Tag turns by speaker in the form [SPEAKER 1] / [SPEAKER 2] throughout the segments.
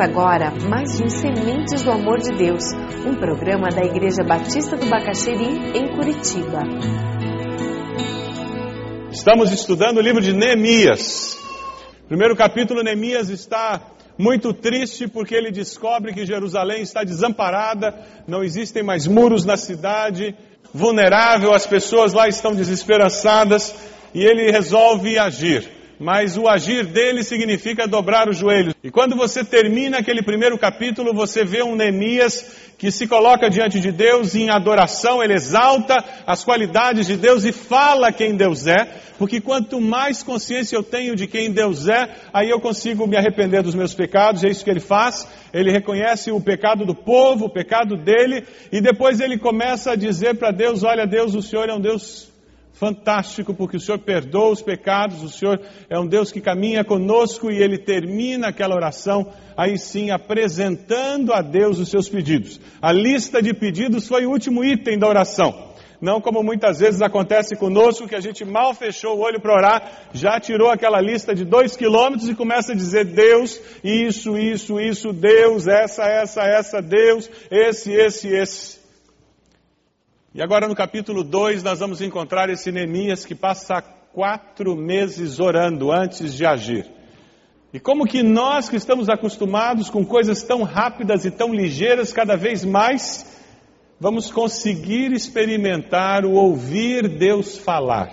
[SPEAKER 1] Agora mais um Sementes do Amor de Deus, um programa da Igreja Batista do Bacaxeri, em Curitiba.
[SPEAKER 2] Estamos estudando o livro de Neemias. Primeiro capítulo, Neemias está muito triste porque ele descobre que Jerusalém está desamparada, não existem mais muros na cidade, vulnerável, as pessoas lá estão desesperançadas e ele resolve agir mas o agir dele significa dobrar os joelhos. E quando você termina aquele primeiro capítulo, você vê um Neemias que se coloca diante de Deus em adoração, ele exalta as qualidades de Deus e fala quem Deus é, porque quanto mais consciência eu tenho de quem Deus é, aí eu consigo me arrepender dos meus pecados, é isso que ele faz. Ele reconhece o pecado do povo, o pecado dele, e depois ele começa a dizer para Deus: Olha, Deus, o Senhor é um Deus fantástico, porque o Senhor perdoa os pecados, o Senhor é um Deus que caminha conosco e ele termina aquela oração, aí sim apresentando a Deus os seus pedidos. A lista de pedidos foi o último item da oração. Não como muitas vezes acontece conosco, que a gente mal fechou o olho para orar, já tirou aquela lista de dois quilômetros e começa a dizer Deus, isso, isso, isso, Deus, essa, essa, essa, Deus, esse, esse, esse. E agora no capítulo 2 nós vamos encontrar esse Neemias que passa quatro meses orando antes de agir. E como que nós que estamos acostumados com coisas tão rápidas e tão ligeiras, cada vez mais vamos conseguir experimentar o ouvir Deus falar.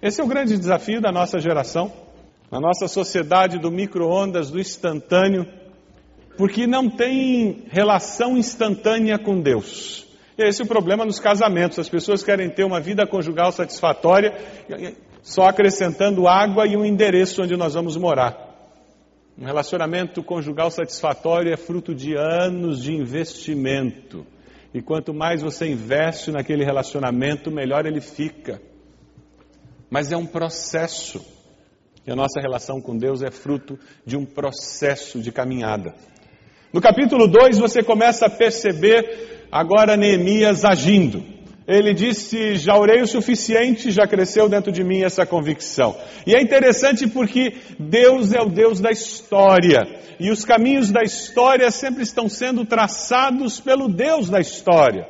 [SPEAKER 2] Esse é o grande desafio da nossa geração, na nossa sociedade do micro-ondas, do instantâneo, porque não tem relação instantânea com Deus. Esse é o problema nos casamentos. As pessoas querem ter uma vida conjugal satisfatória, só acrescentando água e um endereço onde nós vamos morar. Um relacionamento conjugal satisfatório é fruto de anos de investimento. E quanto mais você investe naquele relacionamento, melhor ele fica. Mas é um processo. E a nossa relação com Deus é fruto de um processo de caminhada. No capítulo 2, você começa a perceber agora Neemias agindo. Ele disse: Já orei o suficiente, já cresceu dentro de mim essa convicção. E é interessante porque Deus é o Deus da história. E os caminhos da história sempre estão sendo traçados pelo Deus da história.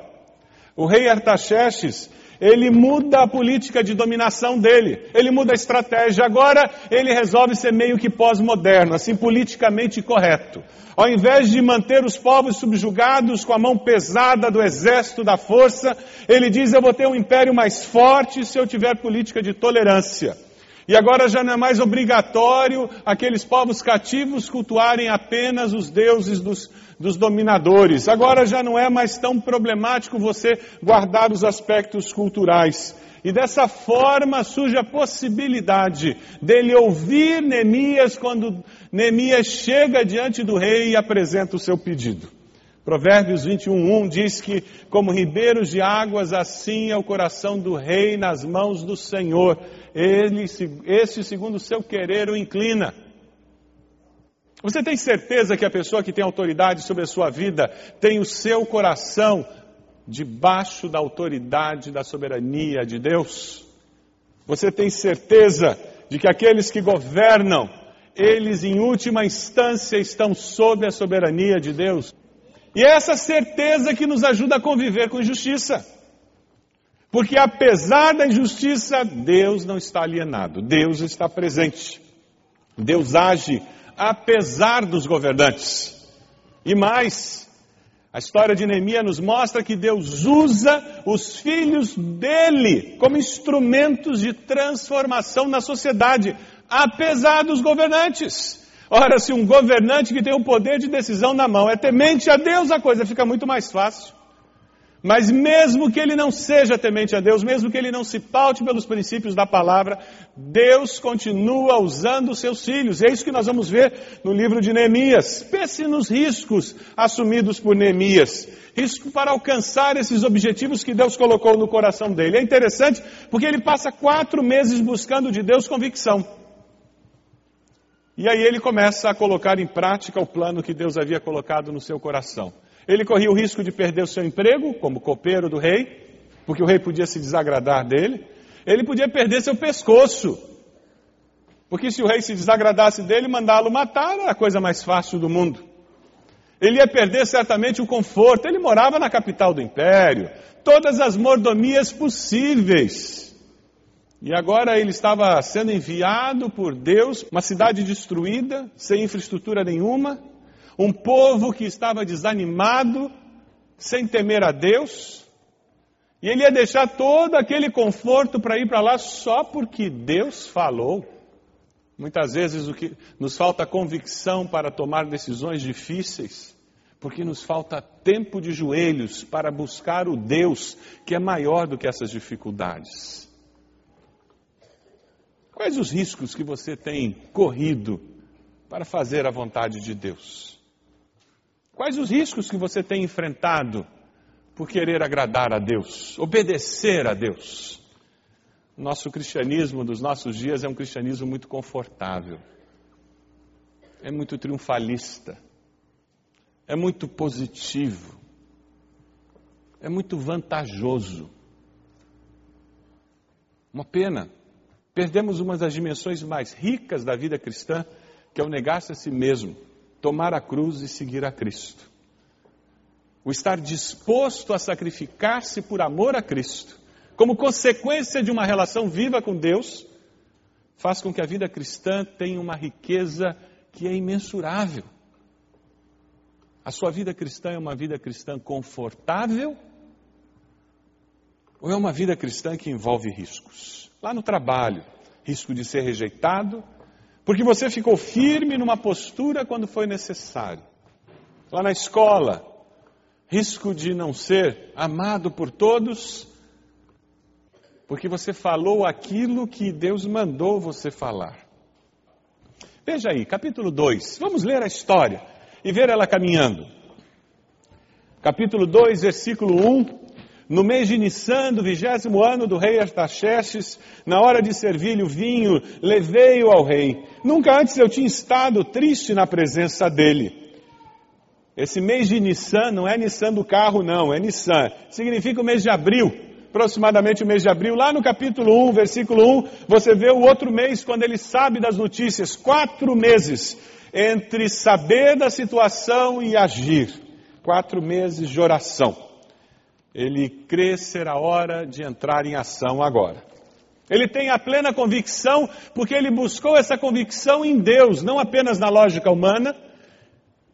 [SPEAKER 2] O rei Artaxerxes, ele muda a política de dominação dele, ele muda a estratégia. Agora ele resolve ser meio que pós-moderno, assim, politicamente correto. Ao invés de manter os povos subjugados com a mão pesada do exército da força, ele diz: Eu vou ter um império mais forte se eu tiver política de tolerância. E agora já não é mais obrigatório aqueles povos cativos cultuarem apenas os deuses dos, dos dominadores. Agora já não é mais tão problemático você guardar os aspectos culturais. E dessa forma surge a possibilidade dele ouvir Neemias quando Neemias chega diante do rei e apresenta o seu pedido. Provérbios 21:1 diz que como ribeiros de águas assim é o coração do rei nas mãos do Senhor. Ele, esse segundo o seu querer o inclina. Você tem certeza que a pessoa que tem autoridade sobre a sua vida tem o seu coração debaixo da autoridade da soberania de Deus? Você tem certeza de que aqueles que governam, eles em última instância estão sob a soberania de Deus? E é essa certeza que nos ajuda a conviver com injustiça. Porque apesar da injustiça, Deus não está alienado, Deus está presente. Deus age apesar dos governantes. E mais, a história de Neemias nos mostra que Deus usa os filhos dele como instrumentos de transformação na sociedade, apesar dos governantes. Ora, se um governante que tem o poder de decisão na mão é temente a Deus, a coisa fica muito mais fácil. Mas mesmo que ele não seja temente a Deus, mesmo que ele não se paute pelos princípios da palavra, Deus continua usando os seus filhos. É isso que nós vamos ver no livro de Neemias. Pense nos riscos assumidos por Neemias. Risco para alcançar esses objetivos que Deus colocou no coração dele. É interessante porque ele passa quatro meses buscando de Deus convicção. E aí ele começa a colocar em prática o plano que Deus havia colocado no seu coração. Ele corria o risco de perder o seu emprego como copeiro do rei, porque o rei podia se desagradar dele. Ele podia perder seu pescoço, porque se o rei se desagradasse dele, mandá-lo matar era a coisa mais fácil do mundo. Ele ia perder certamente o conforto. Ele morava na capital do império, todas as mordomias possíveis. E agora ele estava sendo enviado por Deus, uma cidade destruída, sem infraestrutura nenhuma, um povo que estava desanimado, sem temer a Deus, e ele ia deixar todo aquele conforto para ir para lá só porque Deus falou. Muitas vezes o que nos falta convicção para tomar decisões difíceis, porque nos falta tempo de joelhos para buscar o Deus que é maior do que essas dificuldades. Quais os riscos que você tem corrido para fazer a vontade de Deus? Quais os riscos que você tem enfrentado por querer agradar a Deus, obedecer a Deus? Nosso cristianismo dos nossos dias é um cristianismo muito confortável, é muito triunfalista, é muito positivo, é muito vantajoso. Uma pena, perdemos uma das dimensões mais ricas da vida cristã, que é o negar-se a si mesmo, tomar a cruz e seguir a Cristo. O estar disposto a sacrificar-se por amor a Cristo como consequência de uma relação viva com Deus, faz com que a vida cristã tenha uma riqueza que é imensurável. A sua vida cristã é uma vida cristã confortável ou é uma vida cristã que envolve riscos? Lá no trabalho, risco de ser rejeitado, porque você ficou firme numa postura quando foi necessário. Lá na escola, risco de não ser amado por todos, porque você falou aquilo que Deus mandou você falar. Veja aí, capítulo 2. Vamos ler a história e ver ela caminhando. Capítulo 2, versículo 1. No mês de Nissan, do vigésimo ano do rei Artaxerxes, na hora de servir-lhe o vinho, levei-o ao rei. Nunca antes eu tinha estado triste na presença dele. Esse mês de Nissan não é Nissan do carro, não, é Nissan. Significa o mês de abril aproximadamente o mês de abril, lá no capítulo 1, versículo 1, você vê o outro mês quando ele sabe das notícias. Quatro meses entre saber da situação e agir. Quatro meses de oração. Ele crê ser a hora de entrar em ação agora. Ele tem a plena convicção, porque ele buscou essa convicção em Deus, não apenas na lógica humana,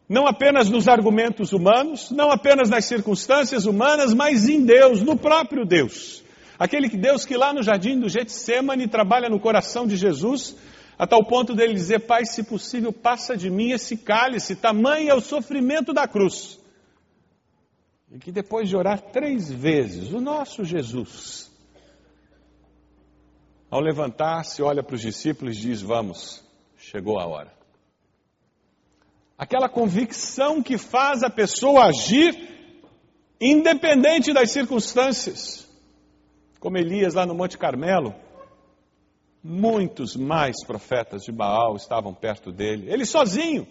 [SPEAKER 2] não apenas nos argumentos humanos, não apenas nas circunstâncias humanas, mas em Deus, no próprio Deus. Aquele que Deus que lá no jardim do Getsemane trabalha no coração de Jesus, a tal ponto dele dizer: Pai, se possível, passa de mim esse cálice, tamanho é o sofrimento da cruz. E que depois de orar três vezes, o nosso Jesus, ao levantar-se, olha para os discípulos e diz: Vamos, chegou a hora aquela convicção que faz a pessoa agir independente das circunstâncias. Como Elias lá no Monte Carmelo, muitos mais profetas de Baal estavam perto dele, ele sozinho.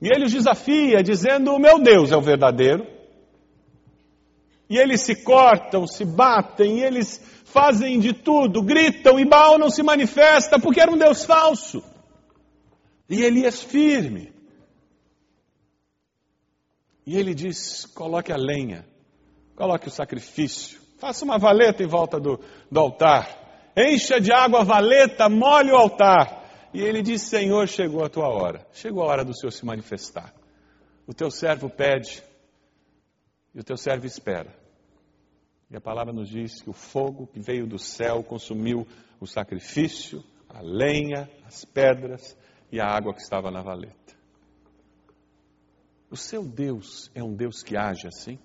[SPEAKER 2] E ele os desafia, dizendo: O meu Deus é o verdadeiro. E eles se cortam, se batem, eles fazem de tudo, gritam, e Baal não se manifesta porque era um Deus falso. E Elias firme. E ele diz: coloque a lenha, coloque o sacrifício, faça uma valeta em volta do, do altar, encha de água a valeta, molhe o altar. E ele diz: Senhor, chegou a tua hora, chegou a hora do Senhor se manifestar. O teu servo pede e o teu servo espera. E a palavra nos diz que o fogo que veio do céu consumiu o sacrifício, a lenha, as pedras, e a água que estava na valeta. O seu Deus é um Deus que age assim?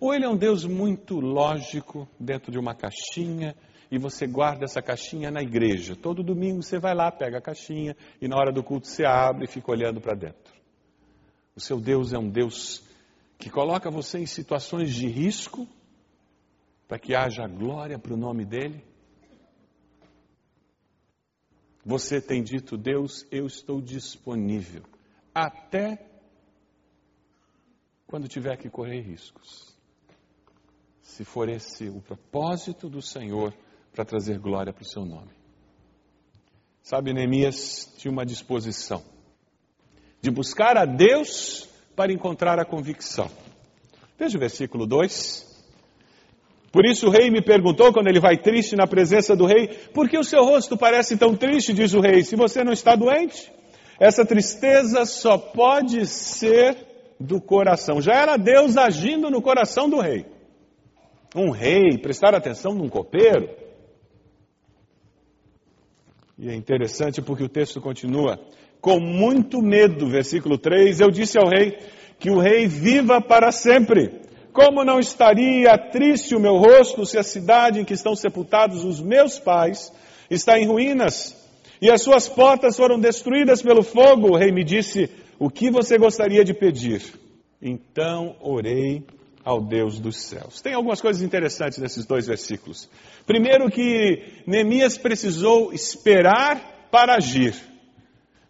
[SPEAKER 2] Ou ele é um Deus muito lógico dentro de uma caixinha e você guarda essa caixinha na igreja? Todo domingo você vai lá, pega a caixinha e na hora do culto você abre e fica olhando para dentro. O seu Deus é um Deus que coloca você em situações de risco para que haja glória para o nome dele? Você tem dito, Deus, eu estou disponível, até quando tiver que correr riscos. Se for esse o propósito do Senhor para trazer glória para o seu nome. Sabe, Neemias tinha uma disposição. de buscar a Deus para encontrar a convicção. Veja o versículo 2. Por isso o rei me perguntou, quando ele vai triste na presença do rei, por que o seu rosto parece tão triste, diz o rei, se você não está doente? Essa tristeza só pode ser do coração. Já era Deus agindo no coração do rei. Um rei, prestar atenção num copeiro. E é interessante porque o texto continua. Com muito medo, versículo 3, eu disse ao rei que o rei viva para sempre. Como não estaria triste o meu rosto se a cidade em que estão sepultados os meus pais está em ruínas e as suas portas foram destruídas pelo fogo? O rei me disse: O que você gostaria de pedir? Então orei ao Deus dos céus. Tem algumas coisas interessantes nesses dois versículos. Primeiro, que Neemias precisou esperar para agir.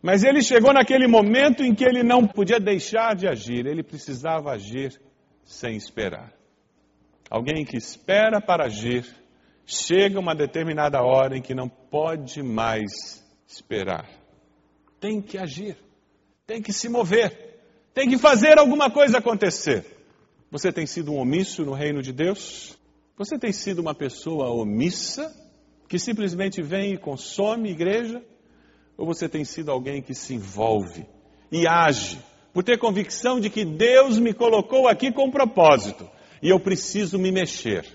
[SPEAKER 2] Mas ele chegou naquele momento em que ele não podia deixar de agir, ele precisava agir sem esperar. Alguém que espera para agir, chega uma determinada hora em que não pode mais esperar. Tem que agir, tem que se mover, tem que fazer alguma coisa acontecer. Você tem sido um omisso no reino de Deus? Você tem sido uma pessoa omissa que simplesmente vem e consome igreja? Ou você tem sido alguém que se envolve e age por ter convicção de que Deus me colocou aqui com propósito e eu preciso me mexer.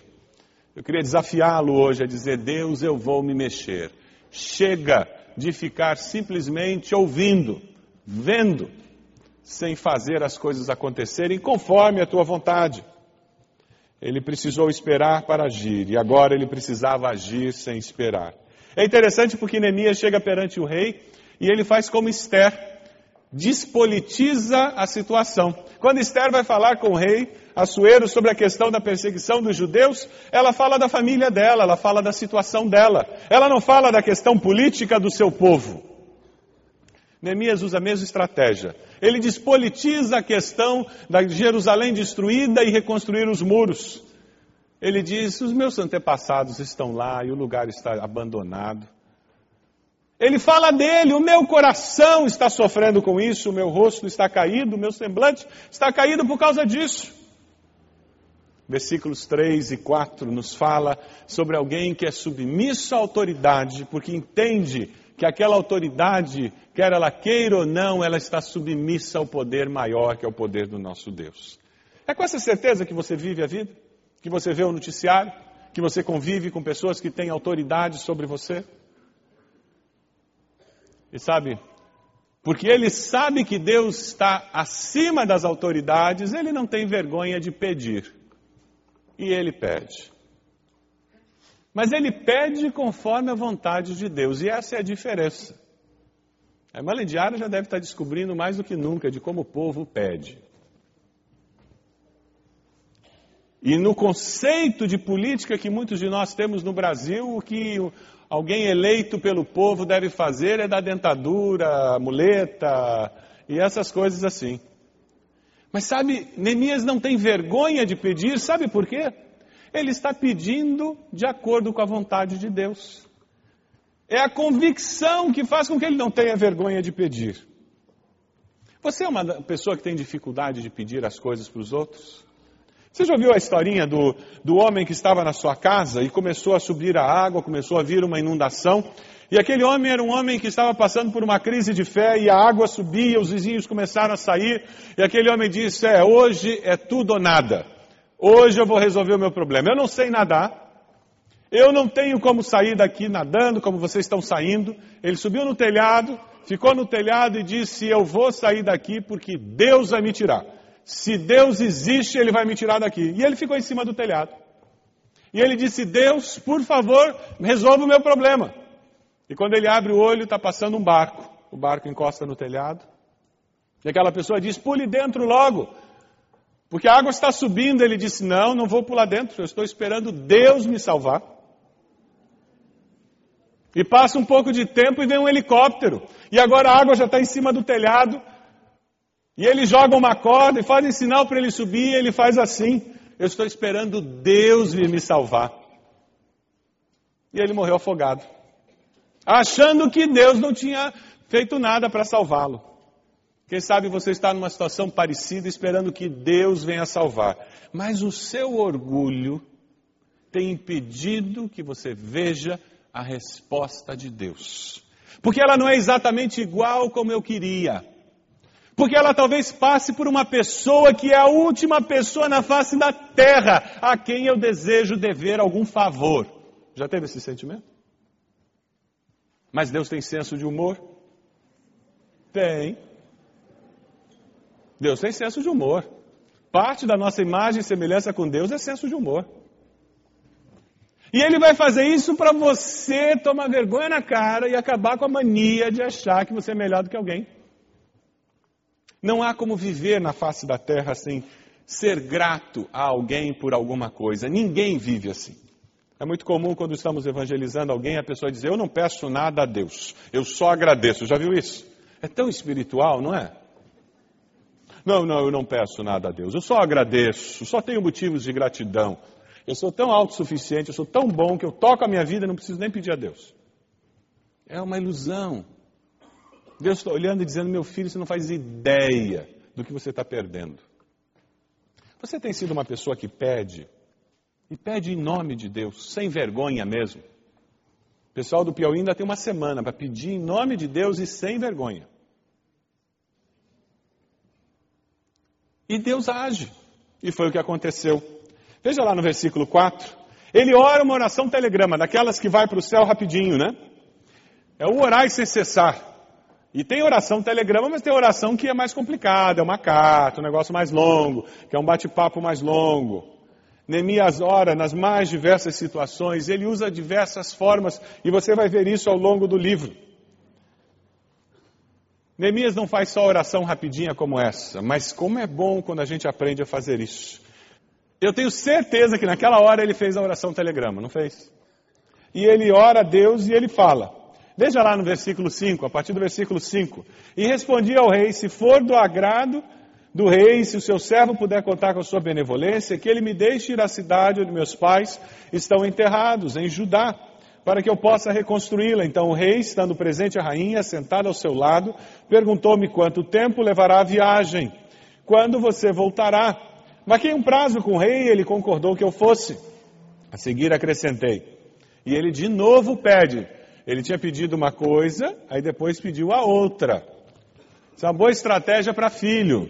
[SPEAKER 2] Eu queria desafiá-lo hoje a dizer: Deus, eu vou me mexer. Chega de ficar simplesmente ouvindo, vendo, sem fazer as coisas acontecerem conforme a tua vontade. Ele precisou esperar para agir e agora ele precisava agir sem esperar. É interessante porque Neemias chega perante o rei e ele faz como Esther despolitiza a situação. Quando Esther vai falar com o rei Assuero sobre a questão da perseguição dos judeus, ela fala da família dela, ela fala da situação dela. Ela não fala da questão política do seu povo. Neemias usa a mesma estratégia. Ele despolitiza a questão da Jerusalém destruída e reconstruir os muros. Ele diz: os meus antepassados estão lá e o lugar está abandonado. Ele fala dele, o meu coração está sofrendo com isso, o meu rosto está caído, o meu semblante está caído por causa disso. Versículos 3 e 4 nos fala sobre alguém que é submisso à autoridade, porque entende que aquela autoridade, quer ela queira ou não, ela está submissa ao poder maior que é o poder do nosso Deus. É com essa certeza que você vive a vida? Que você vê o noticiário? Que você convive com pessoas que têm autoridade sobre você? E sabe, porque ele sabe que Deus está acima das autoridades, ele não tem vergonha de pedir. E ele pede. Mas ele pede conforme a vontade de Deus, e essa é a diferença. A irmã Lidiara já deve estar descobrindo mais do que nunca de como o povo pede. E no conceito de política que muitos de nós temos no Brasil, o que alguém eleito pelo povo deve fazer é dar dentadura, muleta e essas coisas assim. Mas sabe, Neemias não tem vergonha de pedir, sabe por quê? Ele está pedindo de acordo com a vontade de Deus. É a convicção que faz com que ele não tenha vergonha de pedir. Você é uma pessoa que tem dificuldade de pedir as coisas para os outros? Você já ouviu a historinha do, do homem que estava na sua casa e começou a subir a água, começou a vir uma inundação? E aquele homem era um homem que estava passando por uma crise de fé e a água subia, os vizinhos começaram a sair. E aquele homem disse: É, hoje é tudo ou nada. Hoje eu vou resolver o meu problema. Eu não sei nadar, eu não tenho como sair daqui nadando como vocês estão saindo. Ele subiu no telhado, ficou no telhado e disse: Eu vou sair daqui porque Deus vai me tirar se Deus existe, ele vai me tirar daqui. E ele ficou em cima do telhado. E ele disse: Deus, por favor, resolva o meu problema. E quando ele abre o olho, está passando um barco. O barco encosta no telhado. E aquela pessoa diz: pule dentro logo. Porque a água está subindo. Ele disse: Não, não vou pular dentro. Eu estou esperando Deus me salvar. E passa um pouco de tempo e vem um helicóptero. E agora a água já está em cima do telhado. E ele joga uma corda e fazem sinal para ele subir, e ele faz assim. Eu estou esperando Deus vir me salvar. E ele morreu afogado. Achando que Deus não tinha feito nada para salvá-lo. Quem sabe você está numa situação parecida esperando que Deus venha salvar, mas o seu orgulho tem impedido que você veja a resposta de Deus. Porque ela não é exatamente igual como eu queria. Porque ela talvez passe por uma pessoa que é a última pessoa na face da terra a quem eu desejo dever algum favor. Já teve esse sentimento? Mas Deus tem senso de humor? Tem. Deus tem senso de humor. Parte da nossa imagem e semelhança com Deus é senso de humor. E ele vai fazer isso para você tomar vergonha na cara e acabar com a mania de achar que você é melhor do que alguém. Não há como viver na face da terra sem ser grato a alguém por alguma coisa. Ninguém vive assim. É muito comum quando estamos evangelizando alguém, a pessoa dizer: Eu não peço nada a Deus, eu só agradeço. Já viu isso? É tão espiritual, não é? Não, não, eu não peço nada a Deus, eu só agradeço, só tenho motivos de gratidão. Eu sou tão autossuficiente, eu sou tão bom que eu toco a minha vida e não preciso nem pedir a Deus. É uma ilusão. Deus está olhando e dizendo: meu filho, você não faz ideia do que você está perdendo. Você tem sido uma pessoa que pede, e pede em nome de Deus, sem vergonha mesmo. O pessoal do Piauí ainda tem uma semana para pedir em nome de Deus e sem vergonha. E Deus age. E foi o que aconteceu. Veja lá no versículo 4. Ele ora uma oração telegrama, daquelas que vai para o céu rapidinho, né? É o orar sem cessar. E tem oração telegrama, mas tem oração que é mais complicada, é uma carta, um negócio mais longo, que é um bate-papo mais longo. Neemias ora nas mais diversas situações, ele usa diversas formas, e você vai ver isso ao longo do livro. Neemias não faz só oração rapidinha como essa, mas como é bom quando a gente aprende a fazer isso. Eu tenho certeza que naquela hora ele fez a oração telegrama, não fez? E ele ora a Deus e ele fala. Veja lá no versículo 5, a partir do versículo 5. E respondi ao rei: se for do agrado do rei, se o seu servo puder contar com a sua benevolência, que ele me deixe ir à cidade onde meus pais estão enterrados, em Judá, para que eu possa reconstruí-la. Então o rei, estando presente a rainha, sentada ao seu lado, perguntou-me quanto tempo levará a viagem, quando você voltará. Marquei um prazo com o rei e ele concordou que eu fosse. A seguir acrescentei. E ele de novo pede: ele tinha pedido uma coisa, aí depois pediu a outra. Isso é uma boa estratégia para filho.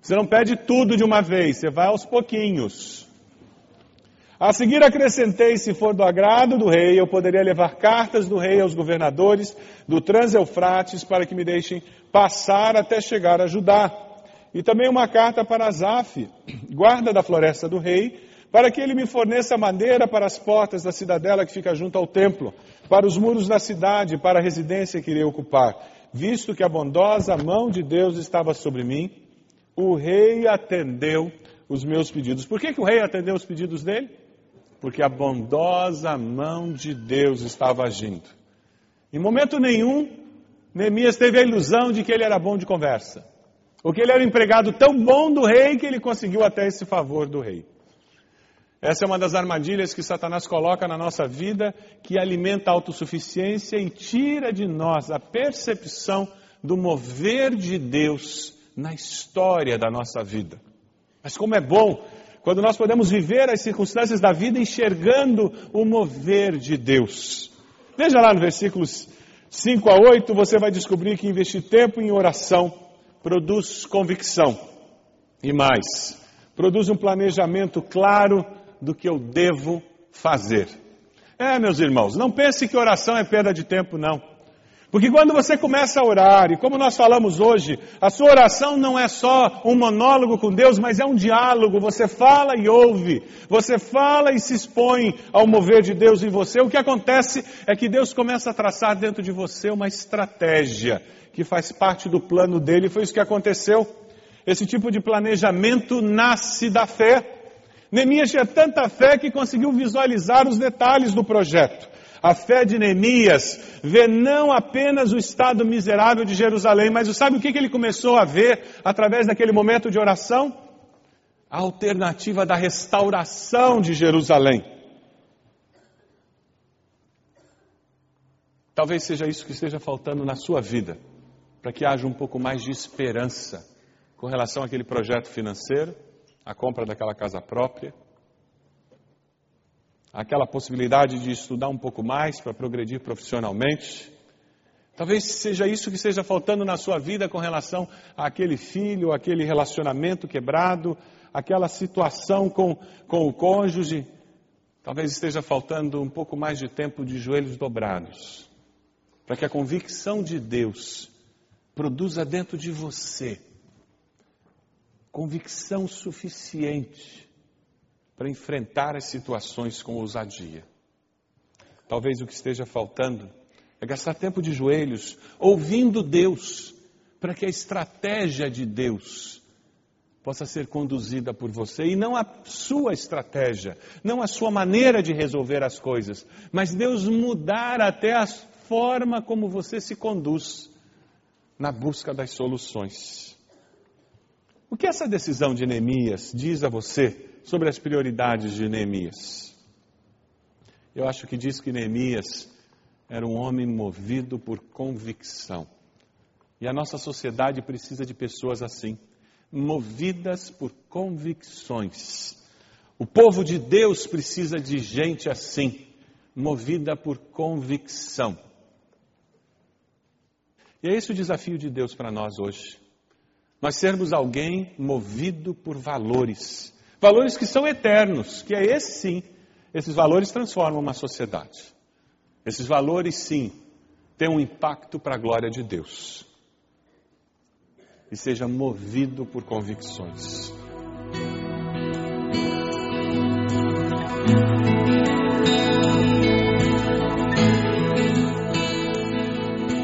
[SPEAKER 2] Você não pede tudo de uma vez, você vai aos pouquinhos. A seguir acrescentei, se for do agrado do rei, eu poderia levar cartas do rei aos governadores do Transeufrates para que me deixem passar até chegar a Judá. E também uma carta para Azaf, guarda da floresta do rei, para que ele me forneça madeira para as portas da cidadela que fica junto ao templo, para os muros da cidade, para a residência que irei ocupar. Visto que a bondosa mão de Deus estava sobre mim, o rei atendeu os meus pedidos. Por que, que o rei atendeu os pedidos dele? Porque a bondosa mão de Deus estava agindo. Em momento nenhum, Neemias teve a ilusão de que ele era bom de conversa. Ou que ele era um empregado tão bom do rei que ele conseguiu até esse favor do rei. Essa é uma das armadilhas que Satanás coloca na nossa vida, que alimenta a autossuficiência e tira de nós a percepção do mover de Deus na história da nossa vida. Mas como é bom quando nós podemos viver as circunstâncias da vida enxergando o mover de Deus. Veja lá no versículos 5 a 8, você vai descobrir que investir tempo em oração produz convicção. E mais, produz um planejamento claro do que eu devo fazer. É, meus irmãos, não pense que oração é perda de tempo, não. Porque quando você começa a orar, e como nós falamos hoje, a sua oração não é só um monólogo com Deus, mas é um diálogo. Você fala e ouve, você fala e se expõe ao mover de Deus em você. O que acontece é que Deus começa a traçar dentro de você uma estratégia que faz parte do plano dele. Foi isso que aconteceu. Esse tipo de planejamento nasce da fé. Neemias tinha tanta fé que conseguiu visualizar os detalhes do projeto. A fé de Neemias vê não apenas o estado miserável de Jerusalém, mas sabe o que ele começou a ver através daquele momento de oração? A alternativa da restauração de Jerusalém. Talvez seja isso que esteja faltando na sua vida. para que haja um pouco mais de esperança com relação àquele projeto financeiro, a compra daquela casa própria, aquela possibilidade de estudar um pouco mais para progredir profissionalmente. Talvez seja isso que esteja faltando na sua vida com relação àquele filho, aquele relacionamento quebrado, aquela situação com, com o cônjuge. Talvez esteja faltando um pouco mais de tempo de joelhos dobrados, para que a convicção de Deus produza dentro de você convicção suficiente para enfrentar as situações com ousadia. Talvez o que esteja faltando é gastar tempo de joelhos, ouvindo Deus, para que a estratégia de Deus possa ser conduzida por você e não a sua estratégia, não a sua maneira de resolver as coisas, mas Deus mudar até a forma como você se conduz na busca das soluções. O que essa decisão de Neemias diz a você sobre as prioridades de Neemias? Eu acho que diz que Neemias era um homem movido por convicção. E a nossa sociedade precisa de pessoas assim, movidas por convicções. O povo de Deus precisa de gente assim, movida por convicção. E é esse o desafio de Deus para nós hoje. Nós sermos alguém movido por valores. Valores que são eternos, que é esse sim. Esses valores transformam uma sociedade. Esses valores, sim, têm um impacto para a glória de Deus. E seja movido por convicções.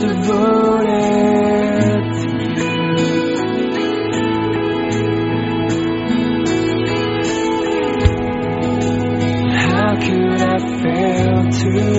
[SPEAKER 1] devoted. How could I fail to